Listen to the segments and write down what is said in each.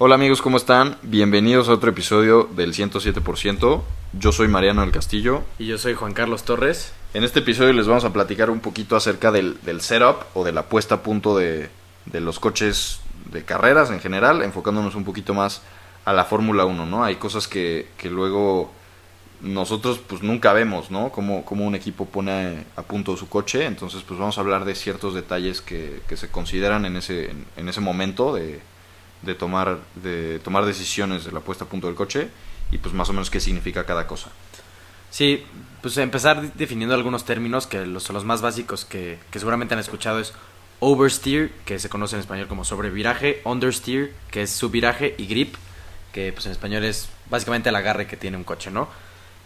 Hola amigos, ¿cómo están? Bienvenidos a otro episodio del 107%. Yo soy Mariano del Castillo. Y yo soy Juan Carlos Torres. En este episodio les vamos a platicar un poquito acerca del, del setup o de la puesta a punto de, de los coches de carreras en general, enfocándonos un poquito más a la Fórmula 1, ¿no? Hay cosas que, que luego nosotros pues nunca vemos, ¿no? Cómo, cómo un equipo pone a punto su coche, entonces pues vamos a hablar de ciertos detalles que, que se consideran en ese, en, en ese momento de, de, tomar, de tomar decisiones de la puesta a punto del coche y pues más o menos qué significa cada cosa. Sí, pues empezar definiendo algunos términos que los, los más básicos que, que seguramente han escuchado es oversteer, que se conoce en español como sobreviraje, understeer, que es subviraje, y grip, que pues en español es básicamente el agarre que tiene un coche, ¿no?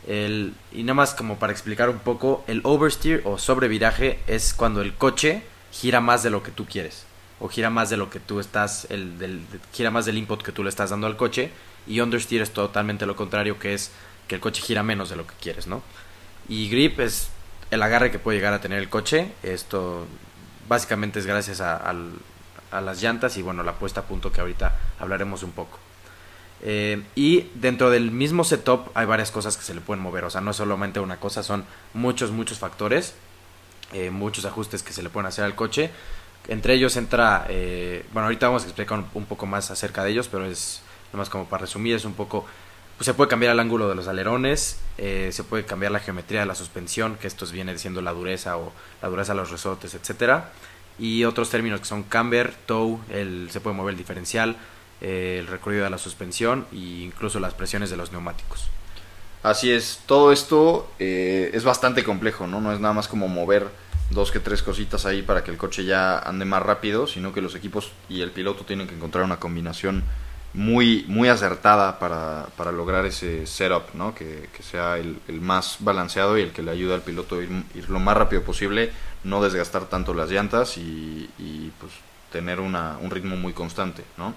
El, y nada más como para explicar un poco, el oversteer o sobreviraje es cuando el coche gira más de lo que tú quieres, o gira más de lo que tú estás, el, del, gira más del input que tú le estás dando al coche, y understeer es totalmente lo contrario, que es que el coche gira menos de lo que quieres, ¿no? Y grip es el agarre que puede llegar a tener el coche, esto básicamente es gracias a, las llantas y bueno, la puesta a punto que ahorita hablaremos un poco. Eh, y dentro del mismo setup hay varias cosas que se le pueden mover, o sea, no es solamente una cosa, son muchos, muchos factores, eh, muchos ajustes que se le pueden hacer al coche. Entre ellos entra, eh, bueno, ahorita vamos a explicar un, poco más acerca de ellos, pero es, nomás como para resumir, es un poco, pues se puede cambiar el ángulo de los alerones, eh, se puede cambiar la geometría de la suspensión, que esto viene siendo la dureza o la dureza de los resortes, etcétera Y otros términos que son camber, tow, el, se puede mover el diferencial, eh, el recorrido de la suspensión e incluso las presiones de los neumáticos. Así es, todo esto es bastante complejo, ¿no? No es nada más como mover dos que tres cositas ahí para que el coche ya ande más rápido, sino que los equipos y el piloto tienen que encontrar una combinación muy, muy acertada para, para lograr ese setup, ¿no? Que, que sea el, más balanceado y el que le ayude al piloto a ir, lo más rápido posible, no desgastar tanto las llantas y, pues tener una, un ritmo muy constante, ¿no?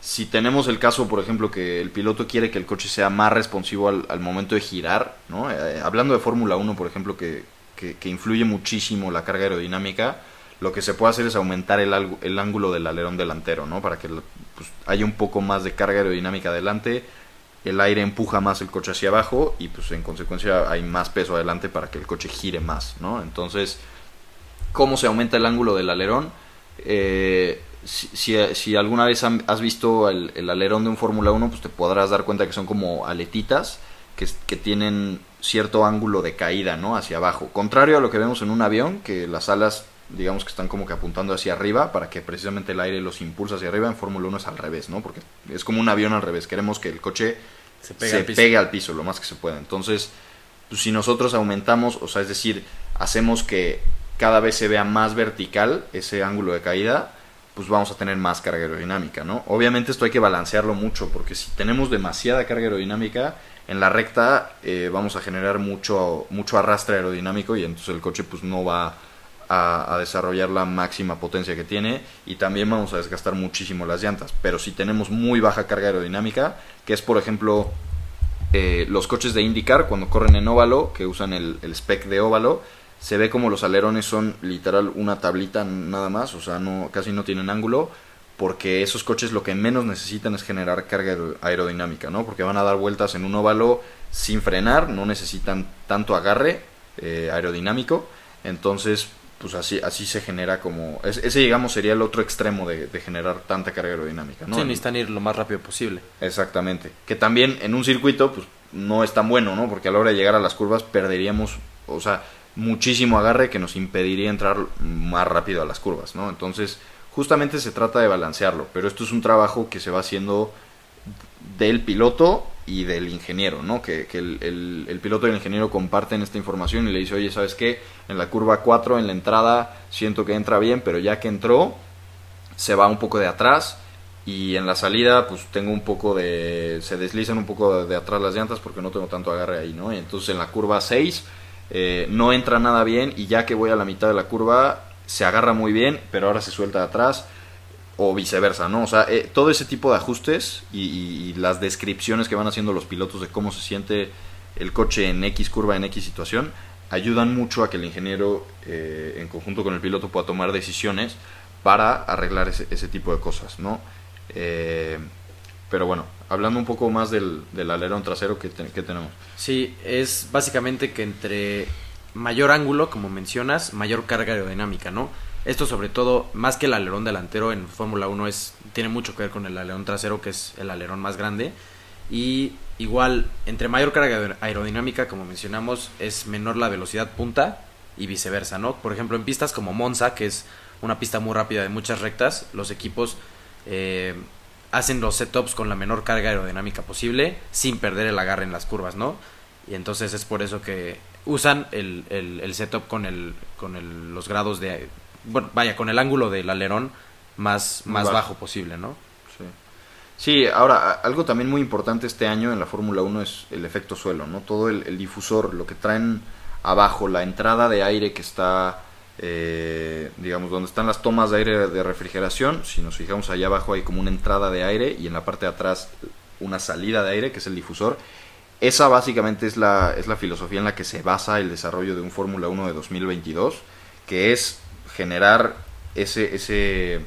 si tenemos el caso, por ejemplo, que el piloto quiere que el coche sea más responsivo al, al momento de girar, ¿no? Eh, hablando de Fórmula 1, por ejemplo, que, que, influye muchísimo la carga aerodinámica, lo que se puede hacer es aumentar el, el ángulo del alerón delantero, ¿no? Para que pues, haya un poco más de carga aerodinámica adelante, el aire empuja más el coche hacia abajo y pues en consecuencia hay más peso adelante para que el coche gire más, ¿no? Entonces, ¿cómo se aumenta el ángulo del alerón? Eh, si, alguna vez has visto el, el alerón de un Fórmula 1, pues te podrás dar cuenta que son como aletitas que, que, tienen cierto ángulo de caída, ¿no? Hacia abajo. Contrario a lo que vemos en un avión, que las alas, digamos que están como que apuntando hacia arriba para que precisamente el aire los impulsa hacia arriba, en Fórmula 1 es al revés, ¿no? Porque es como un avión al revés. Queremos que el coche se, pegue, se al, piso. pegue al piso lo más que se pueda. Entonces, pues, si nosotros aumentamos, o sea, es decir, hacemos que cada vez se vea más vertical ese ángulo de caída, pues vamos a tener más carga aerodinámica, ¿no? Obviamente esto hay que balancearlo mucho, porque si tenemos demasiada carga aerodinámica, en la recta eh, vamos a generar mucho, mucho arrastre aerodinámico y entonces el coche pues no va a, desarrollar la máxima potencia que tiene y también vamos a desgastar muchísimo las llantas. Pero si tenemos muy baja carga aerodinámica, que es por ejemplo eh, los coches de IndyCar cuando corren en óvalo, que usan el, el spec de óvalo, se ve como los alerones son literal una tablita nada más, o sea, no, casi no tienen ángulo, porque esos coches lo que menos necesitan es generar carga aerodinámica, ¿no? Porque van a dar vueltas en un óvalo sin frenar, no necesitan tanto agarre eh, aerodinámico, entonces, pues así, así se genera como... Ese, digamos, sería el otro extremo de, de, generar tanta carga aerodinámica, ¿no? Sí, necesitan ir lo más rápido posible. Exactamente. Que también en un circuito, pues no es tan bueno, ¿no? Porque a la hora de llegar a las curvas perderíamos, o sea, muchísimo agarre que nos impediría entrar más rápido a las curvas, ¿no? Entonces, justamente se trata de balancearlo, pero esto es un trabajo que se va haciendo del piloto y del ingeniero, ¿no? Que, el, piloto y el ingeniero comparten esta información y le dice, oye, ¿sabes qué? En la curva 4, en la entrada, siento que entra bien, pero ya que entró, se va un poco de atrás y en la salida, pues tengo un poco de... se deslizan un poco de, de atrás las llantas porque no tengo tanto agarre ahí, ¿no? Y entonces en la curva 6 eh, no entra nada bien y ya que voy a la mitad de la curva se agarra muy bien, pero ahora se suelta atrás o viceversa, ¿no? O sea, eh, todo ese tipo de ajustes y, las descripciones que van haciendo los pilotos de cómo se siente el coche en X curva, en X situación, ayudan mucho a que el ingeniero eh, en conjunto con el piloto pueda tomar decisiones para arreglar ese, tipo de cosas, ¿no? Eh, pero bueno, hablando un poco más del, alerón trasero que, que tenemos. Sí, es básicamente que entre mayor ángulo, como mencionas, mayor carga aerodinámica, ¿no? Esto sobre todo, más que el alerón delantero en Fórmula 1, es, tiene mucho que ver con el alerón trasero, que es el alerón más grande. Y igual, entre mayor carga aerodinámica, como mencionamos, es menor la velocidad punta y viceversa, ¿no? Por ejemplo, en pistas como Monza, que es una pista muy rápida de muchas rectas, los equipos eh, hacen los setups con la menor carga aerodinámica posible sin perder el agarre en las curvas, ¿no? Y entonces es por eso que usan el, el, setup con, el, con los grados de... Bueno, vaya, con el ángulo del alerón más, más bajo. posible, ¿no? Sí. Sí, ahora, algo también muy importante este año en la Fórmula 1 es el efecto suelo, ¿no? Todo el, difusor, lo que traen abajo, la entrada de aire que está, eh, digamos, donde están las tomas de aire de refrigeración, si nos fijamos allá abajo hay como una entrada de aire y en la parte de atrás una salida de aire, que es el difusor. Esa básicamente es la, es la filosofía en la que se basa el desarrollo de un Fórmula 1 de 2022, que es generar ese, ese,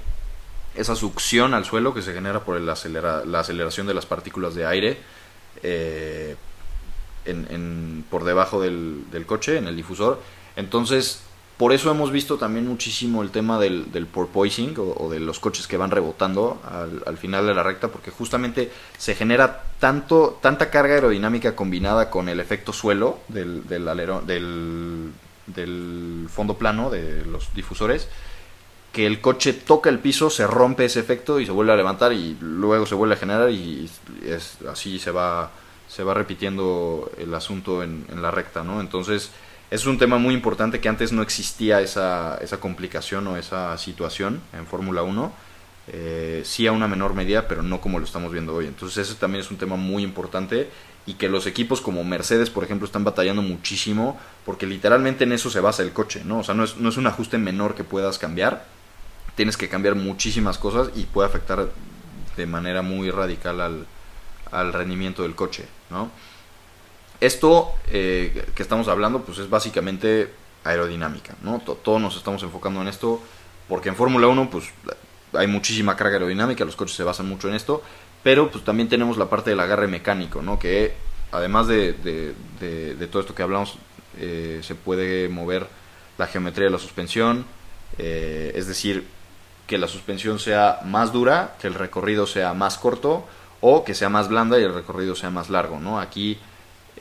esa succión al suelo que se genera por el la aceleración de las partículas de aire eh, en, por debajo del, del, coche, en el difusor. Entonces, por eso hemos visto también muchísimo el tema del, porpoising o, de los coches que van rebotando al, final de la recta, porque justamente se genera tanto, tanta carga aerodinámica combinada con el efecto suelo del, del fondo plano de los difusores, que el coche toca el piso, se rompe ese efecto y se vuelve a levantar y luego se vuelve a generar y es, así se va, se va repitiendo el asunto en, en la recta, ¿no? Entonces es un tema muy importante que antes no existía esa, esa complicación o esa situación en Fórmula 1. Eh, sí a una menor medida, pero no como lo estamos viendo hoy. Entonces ese también es un tema muy importante y que los equipos como Mercedes, por ejemplo, están batallando muchísimo porque literalmente en eso se basa el coche, ¿no? O sea, no es, no es un ajuste menor que puedas cambiar, tienes que cambiar muchísimas cosas y puede afectar de manera muy radical al, al rendimiento del coche, ¿no? Esto eh, que estamos hablando pues es básicamente aerodinámica, ¿no? Todos nos estamos enfocando en esto porque en Fórmula 1 pues hay muchísima carga aerodinámica, los coches se basan mucho en esto, pero pues también tenemos la parte del agarre mecánico, ¿no? Que además de, de, todo esto que hablamos, eh, se puede mover la geometría de la suspensión, eh, es decir, que la suspensión sea más dura, que el recorrido sea más corto o que sea más blanda y el recorrido sea más largo, ¿no? Aquí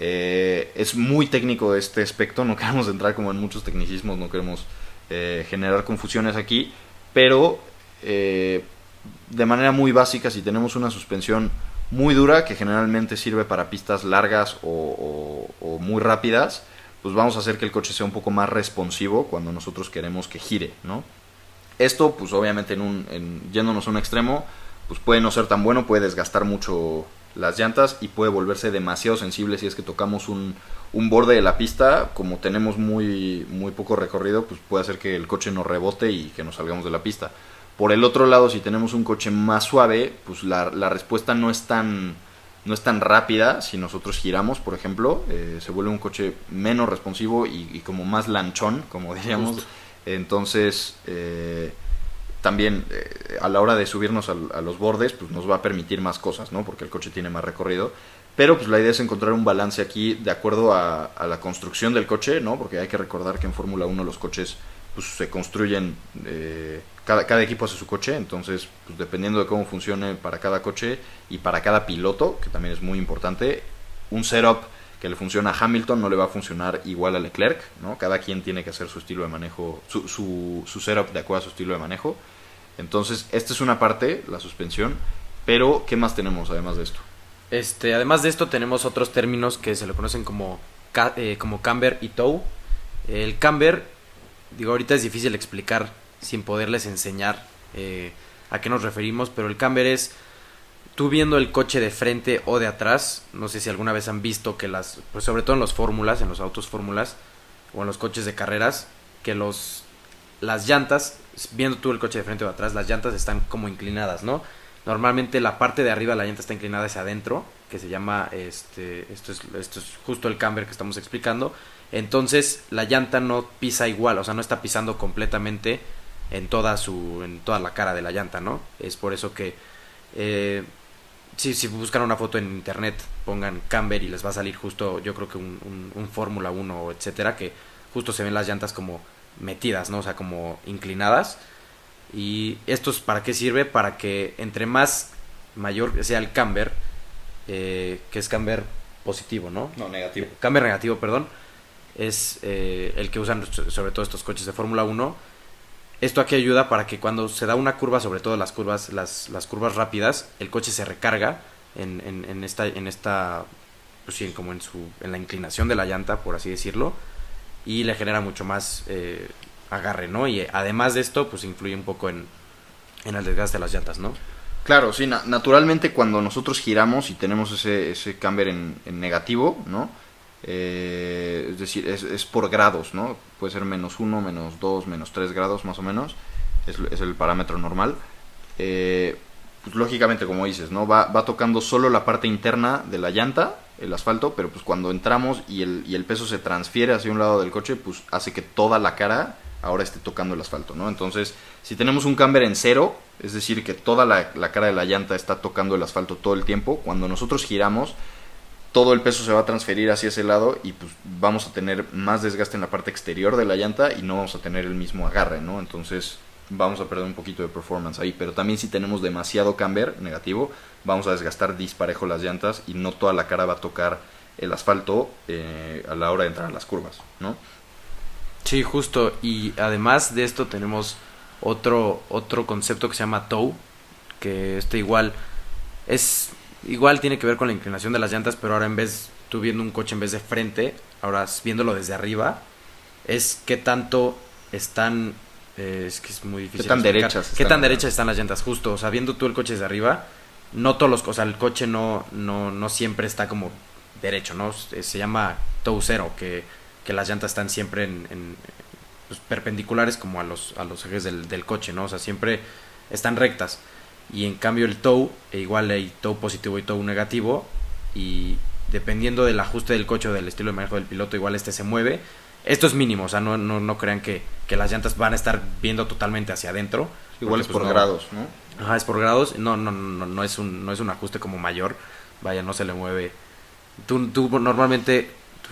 eh, es muy técnico este aspecto, no queremos entrar como en muchos tecnicismos, no queremos eh, generar confusiones aquí, pero eh, de manera muy básica, si tenemos una suspensión muy dura, que generalmente sirve para pistas largas o, muy rápidas, pues vamos a hacer que el coche sea un poco más responsivo cuando nosotros queremos que gire, ¿no? Esto, pues obviamente yéndonos a un extremo, pues puede no ser tan bueno, puede desgastar mucho las llantas y puede volverse demasiado sensible si es que tocamos un, un, borde de la pista, como tenemos muy, muy poco recorrido, pues puede hacer que el coche nos rebote y que nos salgamos de la pista. Por el otro lado, si tenemos un coche más suave, pues la, la respuesta no es tan no es tan rápida si nosotros giramos, por ejemplo, eh, se vuelve un coche menos responsivo y, como más lanchón, como diríamos. Entonces, eh, también eh, a la hora de subirnos a, los bordes, pues nos va a permitir más cosas, ¿no? Porque el coche tiene más recorrido. Pero pues la idea es encontrar un balance aquí de acuerdo a, la construcción del coche, ¿no? Porque hay que recordar que en Fórmula 1 los coches pues, se construyen, eh, cada, cada equipo hace su coche, entonces pues, dependiendo de cómo funcione para cada coche y para cada piloto, que también es muy importante, un setup que le funciona a Hamilton no le va a funcionar igual a Leclerc, ¿no? Cada quien tiene que hacer su estilo de manejo, su, su, su setup de acuerdo a su estilo de manejo. Entonces, esta es una parte, la suspensión, pero ¿qué más tenemos además de esto? Este, además de esto tenemos otros términos que se le conocen como, eh, como camber y tow. El camber, digo, ahorita es difícil explicar sin poderles enseñar eh, a qué nos referimos, pero el camber es tú viendo el coche de frente o de atrás, no sé si alguna vez han visto que las, pues sobre todo en los fórmulas, en los autos fórmulas o en los coches de carreras, que los las llantas, viendo tú el coche de frente o de atrás, las llantas están como inclinadas, ¿no? Normalmente la parte de arriba de la llanta está inclinada hacia adentro, que se llama, este, esto es, esto es justo el camber que estamos explicando. Entonces la llanta no pisa igual, o sea, no está pisando completamente en toda su, en toda la cara de la llanta, ¿no? Es por eso que eh, si, si buscan una foto en internet, pongan camber y les va a salir justo, yo creo que un, un, un Fórmula 1, etcétera, que justo se ven las llantas como metidas, ¿no? O sea, como inclinadas. Y esto es para qué sirve? Para que entre más mayor sea el camber, eh, que es camber positivo, ¿no? No, negativo. Camber negativo, perdón, es eh, el que usan sobre todo estos coches de Fórmula 1. Esto aquí ayuda para que cuando se da una curva, sobre todo las curvas, las, las curvas rápidas, el coche se recarga en, en, en esta, en esta, pues sí, como en su, en la inclinación de la llanta, por así decirlo, y le genera mucho más eh, agarre, ¿no? Y además de esto, pues influye un poco en, en el desgaste de las llantas, ¿no? Claro, sí, na- naturalmente cuando nosotros giramos y tenemos ese, ese camber en, en negativo, ¿no? Eh, es decir, es, es por grados, ¿no? Puede ser menos 1, menos 2, menos 3 grados más o menos, es, el parámetro normal. Eh, pues lógicamente, como dices, ¿no? Va, va tocando solo la parte interna de la llanta, el asfalto, pero pues cuando entramos y el, y el peso se transfiere hacia un lado del coche, pues hace que toda la cara ahora esté tocando el asfalto, ¿no? Entonces, si tenemos un camber en cero, es decir, que toda la, la cara de la llanta está tocando el asfalto todo el tiempo, cuando nosotros giramos, todo el peso se va a transferir hacia ese lado y pues vamos a tener más desgaste en la parte exterior de la llanta y no vamos a tener el mismo agarre, ¿no? Entonces vamos a perder un poquito de performance ahí, pero también si tenemos demasiado camber negativo, vamos a desgastar disparejo las llantas y no toda la cara va a tocar el asfalto eh, a la hora de entrar a las curvas, ¿no? Sí, justo. Y además de esto tenemos otro, otro concepto que se llama tow, que este igual es igual tiene que ver con la inclinación de las llantas, pero ahora en vez tú viendo un coche en vez de frente, ahora viéndolo desde arriba, es qué tanto están eh, es que es muy difícil. ¿Qué tan explicar. derechas ¿Qué están tan las derechas están las llantas? Justo, o sea, viendo tú el coche desde arriba, no todos los, o sea, el coche no, no, no siempre está como derecho, ¿no? Se llama tow cero, que, que las llantas están siempre en, en, pues, perpendiculares como a los, a los ejes del, del coche, ¿no? O sea, siempre están rectas. Y en cambio el tow, e igual hay tow positivo y tow negativo, y dependiendo del ajuste del coche o del estilo de manejo del piloto, igual este se mueve. Esto es mínimo, o sea, no, no, no crean que, que las llantas van a estar viendo totalmente hacia adentro. Igual porque, es pues, por no- grados, ¿no? Ajá, es por grados. No, no, no, no es un, no es un ajuste como mayor. Vaya, no se le mueve. Tú, tú normalmente,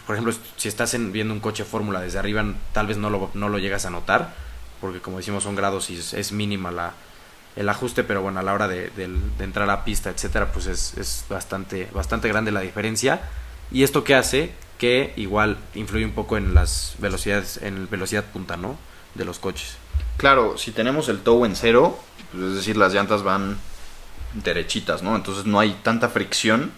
por ejemplo, si estás en- viendo un coche fórmula desde arriba, tal vez no lo, no lo llegas a notar, porque como decimos son grados y es, es mínima la, el ajuste, pero bueno, a la hora de, entrar a pista, etcétera, pues es, bastante, bastante grande la diferencia. Y esto que hace que igual influye un poco en las velocidades, en velocidad punta, ¿no? De los coches. Claro, si tenemos el tow en cero, pues, es decir, las llantas van derechitas, ¿no? Entonces no hay tanta fricción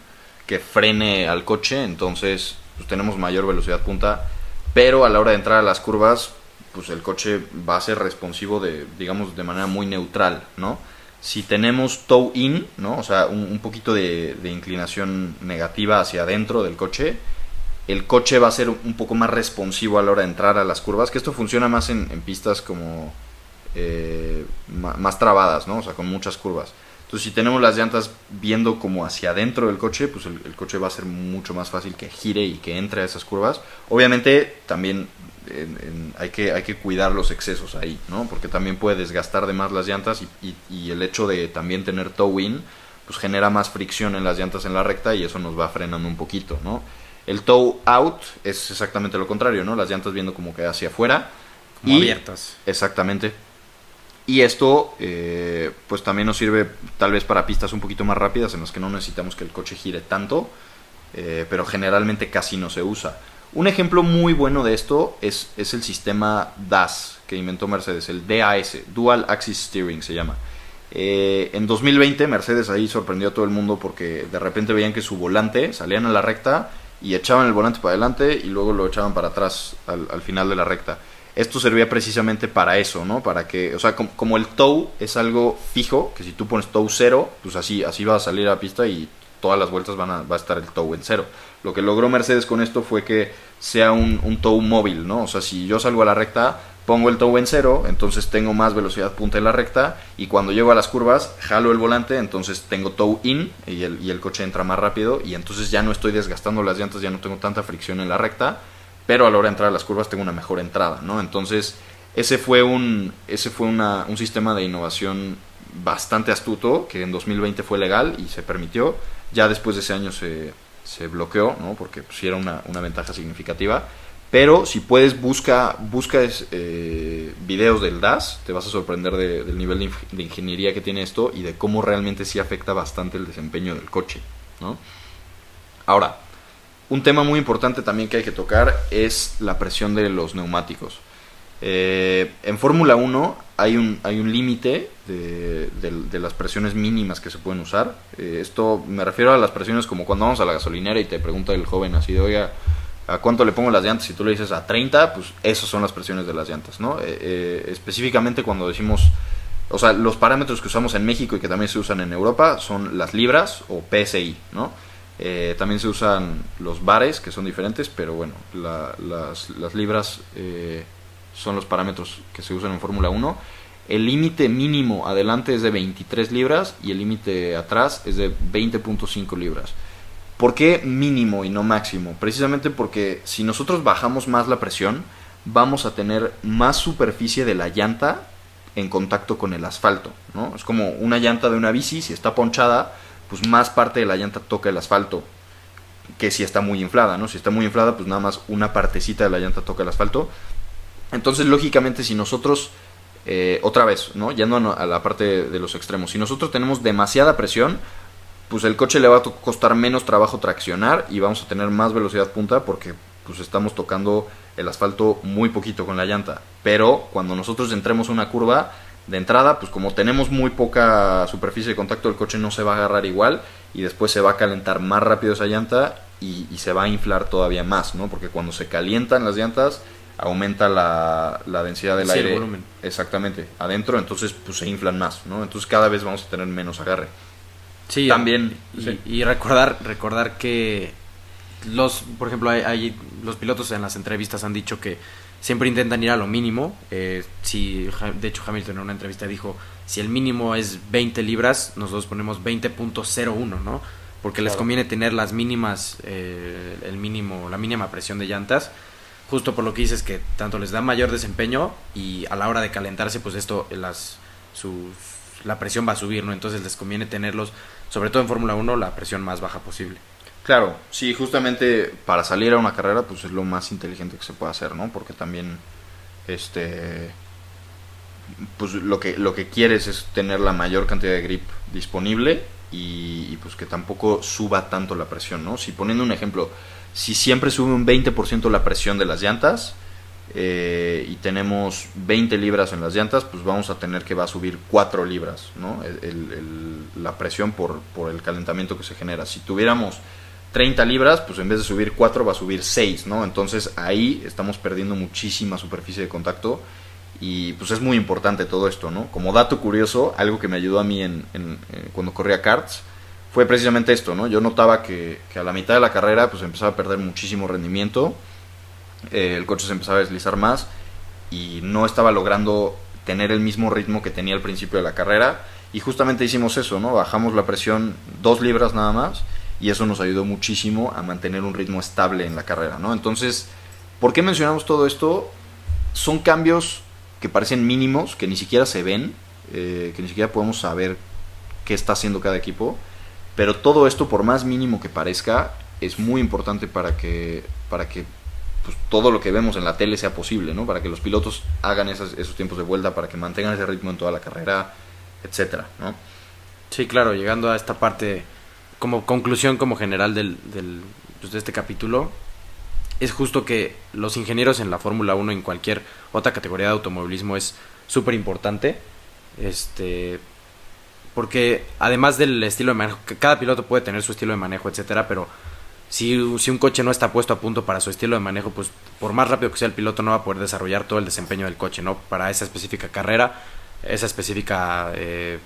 que frene al coche, entonces pues tenemos mayor velocidad punta, pero a la hora de entrar a las curvas, pues el coche va a ser responsivo de, digamos, de manera muy neutral, ¿no? Si tenemos tow in, ¿no? O sea, un, un poquito de, de inclinación negativa hacia adentro del coche, el coche va a ser un poco más responsivo a la hora de entrar a las curvas, que esto funciona más en, en pistas como eh, más trabadas, ¿no? O sea, con muchas curvas. Entonces, si tenemos las llantas viendo como hacia adentro del coche, pues el, el coche va a ser mucho más fácil que gire y que entre a esas curvas. Obviamente, también en- en- hay, que, hay que cuidar los excesos ahí, ¿no? Porque también puede desgastar de más las llantas y, y- y el hecho de también tener tow in, pues genera más fricción en las llantas en la recta y eso nos va frenando un poquito, ¿no? El tow out es exactamente lo contrario, ¿no? Las llantas viendo como que hacia afuera. Como Y- abiertas. Exactamente. Y esto, eh, pues también nos sirve tal vez para pistas un poquito más rápidas en las que no necesitamos que el coche gire tanto, eh, pero generalmente casi no se usa. Un ejemplo muy bueno de esto es, es el sistema DAS que inventó Mercedes, el DAS, Dual Axis Steering se llama. Eh, en 2020 Mercedes ahí sorprendió a todo el mundo porque de repente veían que su volante salían a la recta y echaban el volante para adelante y luego lo echaban para atrás al, al final de la recta. Esto servía precisamente para eso, ¿no? Para que, o sea, com- como, el tow es algo fijo, que si tú pones tow cero, pues así, así va a salir a la pista y todas las vueltas van a, va a estar el tow en cero. Lo que logró Mercedes con esto fue que sea un, un tow móvil, ¿no? O sea, si yo salgo a la recta, pongo el tow en cero, entonces tengo más velocidad punta en la recta y cuando llego a las curvas, jalo el volante, entonces tengo tow in y el, coche entra más rápido y entonces ya no estoy desgastando las llantas, ya no tengo tanta fricción en la recta, pero a la hora de entrar a las curvas tengo una mejor entrada, ¿no? Entonces, ese fue un, ese fue un sistema de innovación bastante astuto, que en 2020 fue legal y se permitió. Ya después de ese año se, se bloqueó, ¿no? porque pues, sí era una, una ventaja significativa. Pero si puedes, busca, busca eh, videos del DAS, te vas a sorprender del nivel de, ingeniería que tiene esto y de cómo realmente sí afecta bastante el desempeño del coche. ¿no? Ahora, un tema muy importante también que hay que tocar es la presión de los neumáticos. Eh, en Fórmula 1 hay un, hay un límite de, las presiones mínimas que se pueden usar. Eh, esto me refiero a las presiones como cuando vamos a la gasolinera y te pregunta el joven así de, oiga, ¿a cuánto le pongo las llantas? Si tú le dices a 30, pues esas son las presiones de las llantas, ¿no? Eh, específicamente cuando decimos, o sea, los parámetros que usamos en México y que también se usan en Europa son las libras o PSI, ¿no? también se usan los bares, que son diferentes, pero bueno, las, libras son los parámetros que se usan en Fórmula 1. El límite mínimo adelante es de 23 libras y el límite atrás es de 20.5 libras. ¿Por qué mínimo y no máximo? Precisamente porque si nosotros bajamos más la presión, vamos a tener más superficie de la llanta en contacto con el asfalto, ¿no? Es como una llanta de una bici, si está ponchada, pues más parte de la llanta toca el asfalto que si está muy inflada, ¿no? Si está muy inflada, pues nada más una partecita de la llanta toca el asfalto. Entonces, lógicamente, si nosotros, eh, otra vez, ¿no? Yendo a la parte de los extremos, si nosotros tenemos demasiada presión, pues el coche le va a costar menos trabajo traccionar y vamos a tener más velocidad punta porque pues estamos tocando el asfalto muy poquito con la llanta. Pero cuando nosotros entremos una curva de entrada, pues como tenemos muy poca superficie de contacto, el coche no se va a agarrar igual y después se va a calentar más rápido esa llanta y, y se va a inflar todavía más, ¿no? Porque cuando se calientan las llantas, aumenta la, densidad del aire. Exactamente, adentro, entonces pues se inflan más, ¿no? Entonces cada vez vamos a tener menos agarre. Sí, también. Y, recordar, recordar que los, por ejemplo, hay, los pilotos en las entrevistas han dicho que siempre intentan ir a lo mínimo. Eh, si, de hecho, Hamilton en una entrevista dijo, si el mínimo es 20 libras, nosotros ponemos 20.01, ¿no? Porque les conviene tener las mínimas, eh, el mínimo, la mínima presión de llantas justo por lo que dices que tanto les da mayor desempeño y a la hora de calentarse pues esto las la presión va a subir, ¿no? Entonces les conviene tenerlos, sobre todo en Fórmula 1, la presión más baja posible. Claro, sí, justamente para salir a una carrera pues es lo más inteligente que se puede hacer, ¿no? Porque también este pues lo que lo que quieres es tener la mayor cantidad de grip disponible y, y pues que tampoco suba tanto la presión, ¿no? Si poniendo un ejemplo, si siempre sube un 20% la presión de las llantas eh, y tenemos 20 libras en las llantas, pues vamos a tener que va a subir 4 libras, ¿no? la presión por, el calentamiento que se genera. Si tuviéramos 30 libras, pues en vez de subir 4 va a subir 6, ¿no? Entonces ahí estamos perdiendo muchísima superficie de contacto y pues es muy importante todo esto, ¿no? Como dato curioso, algo que me ayudó a mí en, en, eh, cuando corría karts, fue precisamente esto, ¿no? Yo notaba que, a la mitad de la carrera pues empezaba a perder muchísimo rendimiento, eh, el coche se empezaba a deslizar más y no estaba logrando tener el mismo ritmo que tenía al principio de la carrera y justamente hicimos eso, ¿no? Bajamos la presión dos libras nada más y eso nos ayudó muchísimo a mantener un ritmo estable en la carrera, ¿no? Entonces, ¿por qué mencionamos todo esto? Son cambios que parecen mínimos, que ni siquiera se ven, eh, que ni siquiera podemos saber qué está haciendo cada equipo, pero todo esto, por más mínimo que parezca, es muy importante para que, para que pues, todo lo que vemos en la tele sea posible, ¿no? Para que los pilotos hagan esos, esos tiempos de vuelta, para que mantengan ese ritmo en toda la carrera, etcétera, ¿no? Sí, claro, llegando a esta parte, como conclusión como general del, del pues, de este capítulo, es justo que los ingenieros en la Fórmula 1 en cualquier otra categoría de automovilismo es súper importante. Este, porque además del estilo de manejo, cada piloto puede tener su estilo de manejo, etcétera, pero si, si un coche no está puesto a punto para su estilo de manejo, pues por más rápido que sea el piloto no va a poder desarrollar todo el desempeño del coche, ¿no? Para esa específica carrera, esa específica eh,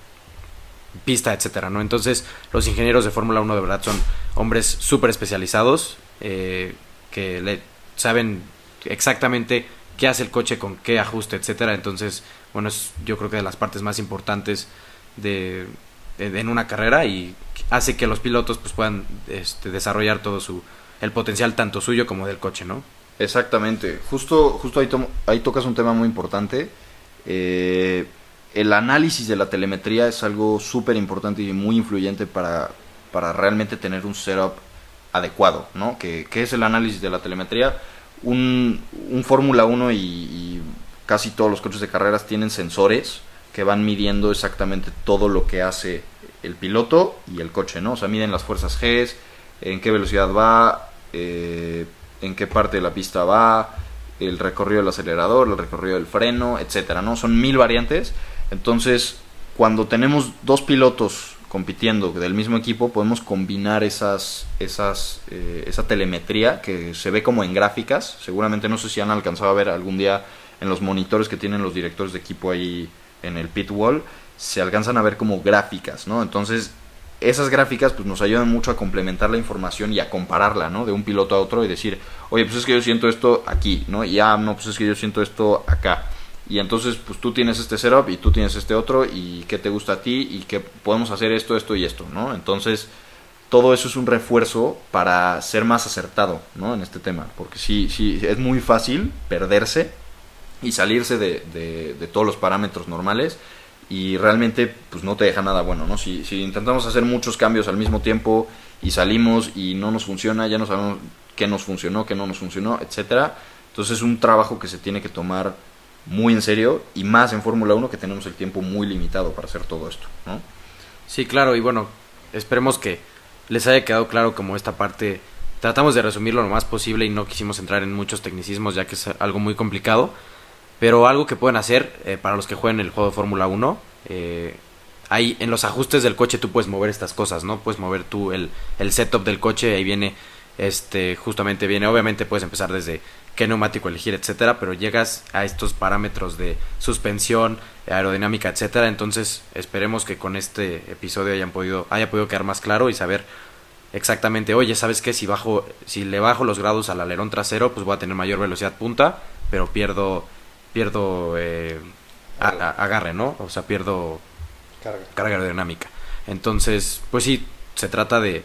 pista, etcétera, ¿no? Entonces, los ingenieros de Fórmula 1 de verdad son hombres súper especializados eh, que le saben exactamente qué hace el coche, con qué ajuste, etcétera. Entonces, bueno, es yo creo que de las partes más importantes de, en una carrera y hace que los pilotos pues puedan este, desarrollar todo su el potencial tanto suyo como del coche, ¿no? Exactamente. Justo, justo ahí, ahí tocas un tema muy importante. Eh, el análisis de la telemetría es algo súper importante y muy influyente para, para realmente tener un setup adecuado, ¿no? ¿Qué, es el análisis de la telemetría? Un, un Fórmula 1 y, y, casi todos los coches de carreras tienen sensores que van midiendo exactamente todo lo que hace el piloto y el coche, ¿no? O sea, miden las fuerzas G, en qué velocidad va, eh, en qué parte de la pista va, el recorrido del acelerador, el recorrido del freno, etcétera, ¿no? Son mil variantes. Entonces, cuando tenemos dos pilotos compitiendo del mismo equipo, podemos combinar esas, esas, eh, esa telemetría que se ve como en gráficas. Seguramente no sé si han alcanzado a ver algún día en los monitores que tienen los directores de equipo ahí en el pit wall, se alcanzan a ver como gráficas, ¿no? Entonces, esas gráficas pues nos ayudan mucho a complementar la información y a compararla, ¿no? De un piloto a otro y decir, oye, pues es que yo siento esto aquí, ¿no? Y ah, no, pues es que yo siento esto acá. Y entonces, pues tú tienes este setup y tú tienes este otro y qué te gusta a ti y que podemos hacer esto, esto y esto, ¿no? Entonces, todo eso es un refuerzo para ser más acertado, ¿no? En este tema, porque sí, sí, es muy fácil perderse y salirse de, de, todos los parámetros normales y realmente pues no te deja nada bueno, ¿no? Si, si intentamos hacer muchos cambios al mismo tiempo y salimos y no nos funciona, ya no sabemos qué nos funcionó, qué no nos funcionó, etcétera. Entonces es un trabajo que se tiene que tomar muy en serio y más en Fórmula 1 que tenemos el tiempo muy limitado para hacer todo esto, ¿no? Sí, claro, y bueno, esperemos que les haya quedado claro como esta parte tratamos de resumirlo lo más posible y no quisimos entrar en muchos tecnicismos ya que es algo muy complicado. Pero algo que pueden hacer eh, para los que jueguen el juego de Fórmula 1, eh, ahí en los ajustes del coche tú puedes mover estas cosas, ¿no? Puedes mover tú el, el setup del coche, ahí viene, este, justamente viene, obviamente puedes empezar desde qué neumático elegir, etcétera, pero llegas a estos parámetros de suspensión, aerodinámica, etcétera. Entonces esperemos que con este episodio hayan podido, haya podido quedar más claro y saber exactamente, oye, ¿sabes qué? Si bajo, si le bajo los grados al alerón trasero, pues voy a tener mayor velocidad punta, pero pierdo pierdo eh, agarre, ¿no? O sea, pierdo carga. aerodinámica. Entonces, pues sí, se trata de...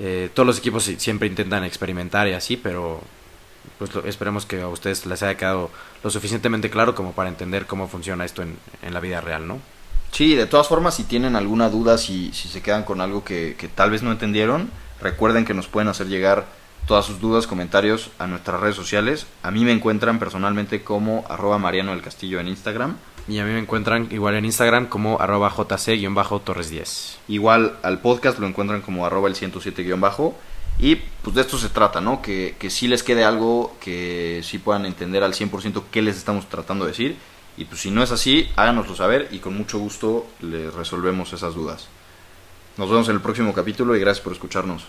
Eh, todos los equipos siempre intentan experimentar y así, pero pues esperemos que a ustedes les haya quedado lo suficientemente claro como para entender cómo funciona esto en, en la vida real, ¿no? Sí, de todas formas, si tienen alguna duda, si, si se quedan con algo que, que tal vez no entendieron, recuerden que nos pueden hacer llegar todas sus dudas, comentarios a nuestras redes sociales. A mí me encuentran personalmente como arroba Mariano del Castillo en Instagram. Y a mí me encuentran igual en Instagram como arroba jc-torres10. Igual al podcast lo encuentran como arroba el 107- y pues de esto se trata, ¿no? Que, que sí les quede algo, que sí puedan entender al 100% qué les estamos tratando de decir. Y pues si no es así, háganoslo saber y con mucho gusto les resolvemos esas dudas. Nos vemos en el próximo capítulo y gracias por escucharnos.